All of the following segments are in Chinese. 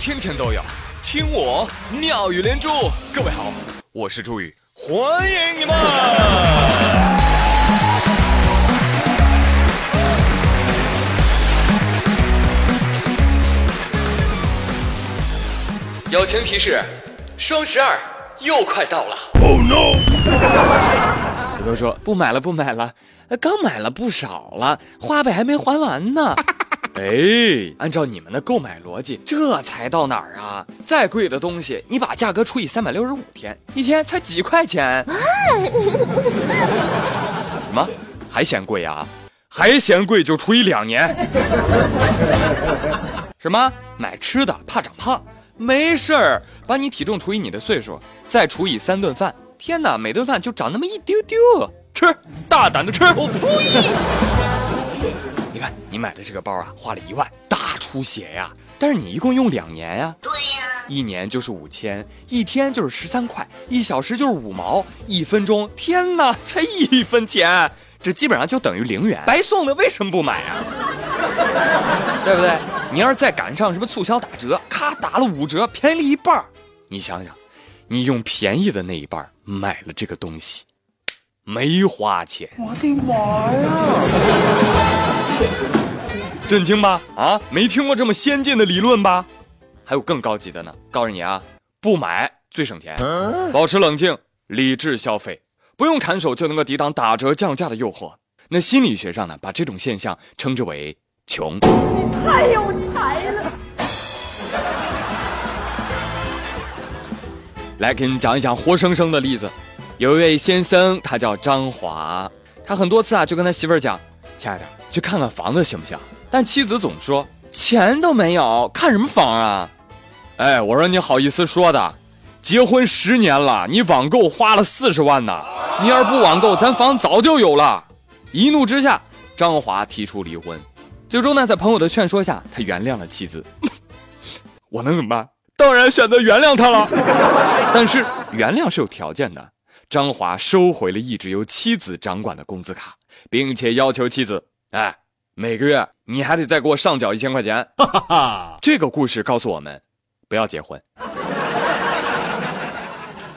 天天都有听我妙语连珠。各位好，我是朱宇，欢迎你们！友情提示：双十二又快到了。Oh no！有朋友说不买了，不买了，刚买了不少了，花呗还没还完呢。哎，按照你们的购买逻辑，这才到哪儿啊？再贵的东西，你把价格除以三百六十五天，一天才几块钱？什么？还嫌贵啊？还嫌贵就除以两年。什么？买吃的怕长胖？没事儿，把你体重除以你的岁数，再除以三顿饭。天哪，每顿饭就长那么一丢丢，吃，大胆的吃。我呸！你看，你买的这个包啊，花了一万，大出血呀！但是你一共用两年呀，对呀，一年就是五千，一天就是十三块，一小时就是五毛，一分钟，天哪，才一分钱，这基本上就等于零元，白送的，为什么不买啊？对不对？你要是再赶上什么促销打折，咔打了五折，便宜了一半你想想，你用便宜的那一半买了这个东西。没花钱，我的妈呀！震惊吧？啊，没听过这么先进的理论吧？还有更高级的呢，告诉你啊，不买最省钱，保持冷静，理智消费，不用砍手就能够抵挡打折降价的诱惑。那心理学上呢，把这种现象称之为穷。你太有才了！来给你讲一讲活生生的例子。有一位先生，他叫张华，他很多次啊就跟他媳妇儿讲：“亲爱的，去看看房子行不行？”但妻子总说：“钱都没有，看什么房啊？”哎，我说你好意思说的？结婚十年了，你网购花了四十万呢，你要是不网购，咱房早就有了。一怒之下，张华提出离婚。最终呢，在朋友的劝说下，他原谅了妻子。我能怎么办？当然选择原谅他了。但是原谅是有条件的。张华收回了一直由妻子掌管的工资卡，并且要求妻子：“哎，每个月你还得再给我上缴一千块钱。”这个故事告诉我们，不要结婚。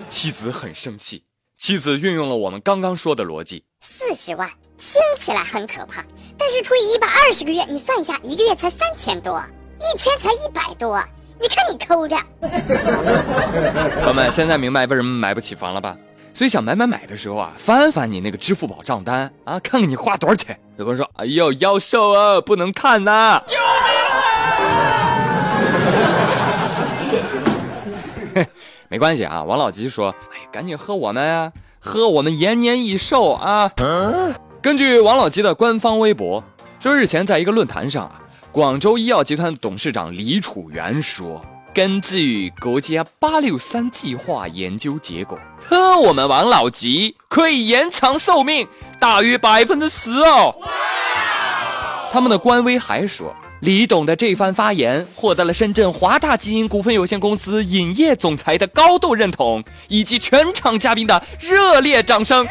妻子很生气，妻子运用了我们刚刚说的逻辑：四十万听起来很可怕，但是除以一百二十个月，你算一下，一个月才三千多，一天才一百多，你看你抠的。朋友们，现在明白为什么买不起房了吧？所以想买买买的时候啊，翻翻你那个支付宝账单啊，看看你花多少钱。有人说：“哎呦，妖兽啊，不能看呐！”救命啊！没关系啊，王老吉说：“哎，赶紧喝我们啊，喝我们延年益寿啊！”根据王老吉的官方微博说，日前在一个论坛上啊，广州医药集团董事长李楚元说。根据国家“八六三”计划研究结果，喝我们王老吉可以延长寿命大约百分之十哦。他们的官微还说，李董的这番发言获得了深圳华大基因股份有限公司影业总裁的高度认同，以及全场嘉宾的热烈掌声。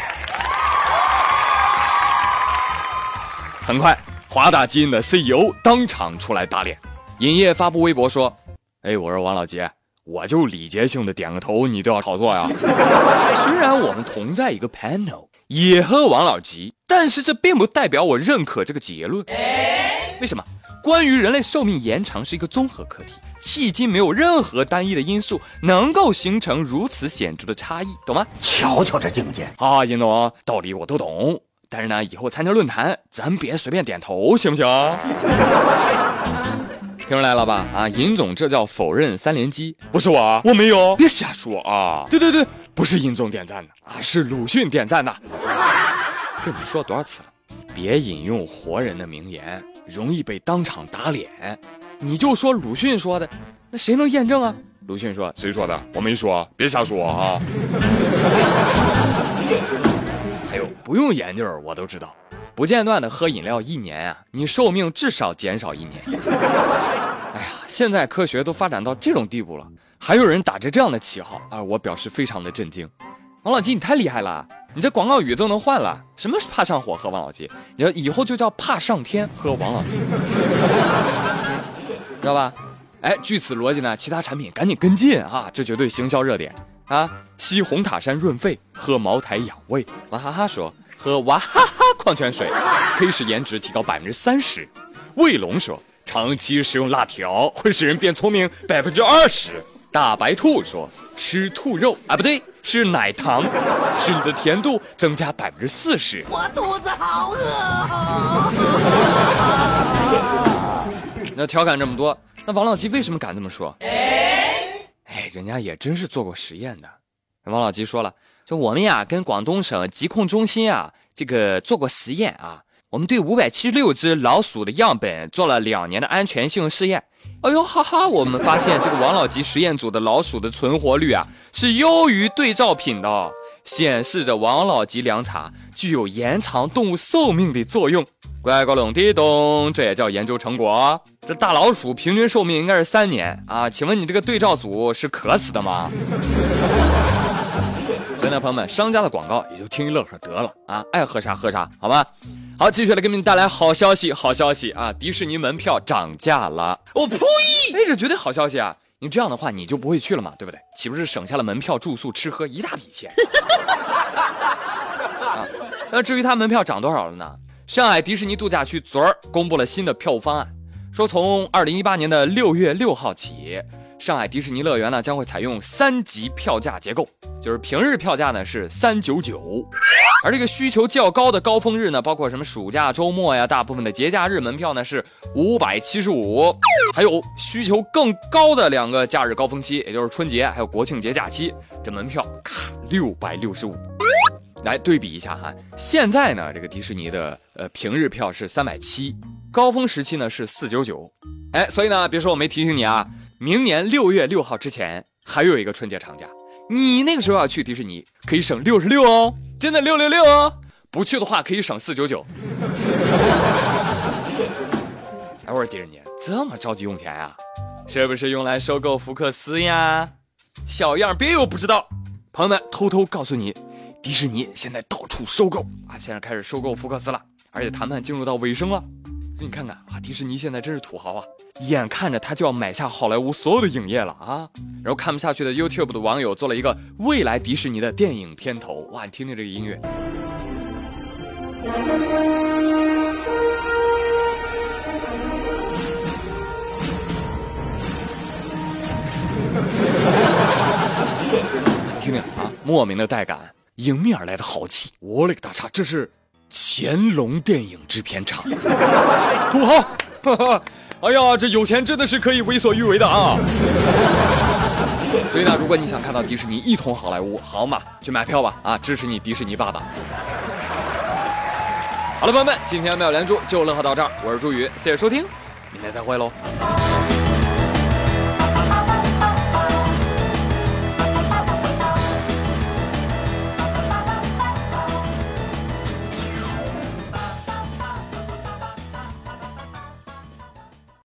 很快，华大基因的 CEO 当场出来打脸，影业发布微博说。哎，我说王老吉，我就礼节性的点个头，你都要炒作呀？虽然我们同在一个 panel，也和王老吉，但是这并不代表我认可这个结论。为什么？关于人类寿命延长是一个综合课题，迄今没有任何单一的因素能够形成如此显著的差异，懂吗？瞧瞧这境界！啊，尹总，道理我都懂，但是呢，以后参加论坛，咱别随便点头，行不行？听出来了吧？啊，尹总，这叫否认三连击，不是我，我没有，别瞎说啊！对对对，不是尹总点赞的啊，是鲁迅点赞的。跟你说多少次了，别引用活人的名言，容易被当场打脸。你就说鲁迅说的，那谁能验证啊？鲁迅说，谁说的？我没说，别瞎说啊！还有，不用研究，我都知道。不间断的喝饮料一年啊，你寿命至少减少一年。哎呀，现在科学都发展到这种地步了，还有人打着这样的旗号啊，我表示非常的震惊。王老吉，你太厉害了，你这广告语都能换了。什么是怕上火喝王老吉？你说以后就叫怕上天喝王老吉，知道吧？哎，据此逻辑呢，其他产品赶紧跟进啊，这绝对行销热点啊！吸红塔山润肺，喝茅台养胃。娃哈哈说喝娃哈哈矿泉水可以使颜值提高百分之三十。卫龙说长期食用辣条会使人变聪明百分之二十。大白兔说吃兔肉啊，不对，是奶糖，使你的甜度增加百分之四十。我肚子好饿。那调侃这么多，那王老吉为什么敢这么说？哎，人家也真是做过实验的。王老吉说了，就我们呀，跟广东省疾控中心啊，这个做过实验啊。我们对五百七十六只老鼠的样本做了两年的安全性试验。哎呦哈哈，我们发现这个王老吉实验组的老鼠的存活率啊，是优于对照品的，显示着王老吉凉茶具有延长动物寿命的作用。乖乖隆滴咚，这也叫研究成果。这大老鼠平均寿命应该是三年啊？请问你这个对照组是渴死的吗？所以呢，朋友们，商家的广告也就听一乐呵得了啊，爱喝啥喝啥，好吧？好，继续来给你们带来好消息，好消息啊！迪士尼门票涨价了。我呸！哎，这绝对好消息啊！你这样的话，你就不会去了嘛，对不对？岂不是省下了门票、住宿、吃喝一大笔钱？啊，那至于它门票涨多少了呢？上海迪士尼度假区昨儿公布了新的票务方案，说从二零一八年的六月六号起。上海迪士尼乐园呢将会采用三级票价结构，就是平日票价呢是三九九，而这个需求较高的高峰日呢，包括什么暑假、周末呀，大部分的节假日门票呢是五百七十五，还有需求更高的两个假日高峰期，也就是春节还有国庆节假期，这门票咔六百六十五。来对比一下哈，现在呢这个迪士尼的呃平日票是三百七，高峰时期呢是四九九，哎，所以呢别说我没提醒你啊。明年六月六号之前还有一个春节长假，你那个时候要去迪士尼可以省六十六哦，真的六六六哦！不去的话可以省四九九。哎，我说迪士尼这么着急用钱呀？是不是用来收购福克斯呀？小样，别以为不知道。朋友们，偷偷告诉你，迪士尼现在到处收购啊，现在开始收购福克斯了，而且谈判进入到尾声了。你看看啊，迪士尼现在真是土豪啊！眼看着他就要买下好莱坞所有的影业了啊！然后看不下去的 YouTube 的网友做了一个未来迪士尼的电影片头，哇！你听听这个音乐，听听啊，莫名的带感，迎面而来的豪气，我勒个大叉，这是乾隆电影制片厂，土豪！哈哈。哎呀，这有钱真的是可以为所欲为的啊！所以呢，如果你想看到迪士尼一统好莱坞，好嘛，去买票吧啊，支持你迪士尼爸爸。好了，朋友们，今天妙连珠就乐呵到这儿，我是朱宇，谢谢收听，明天再会喽。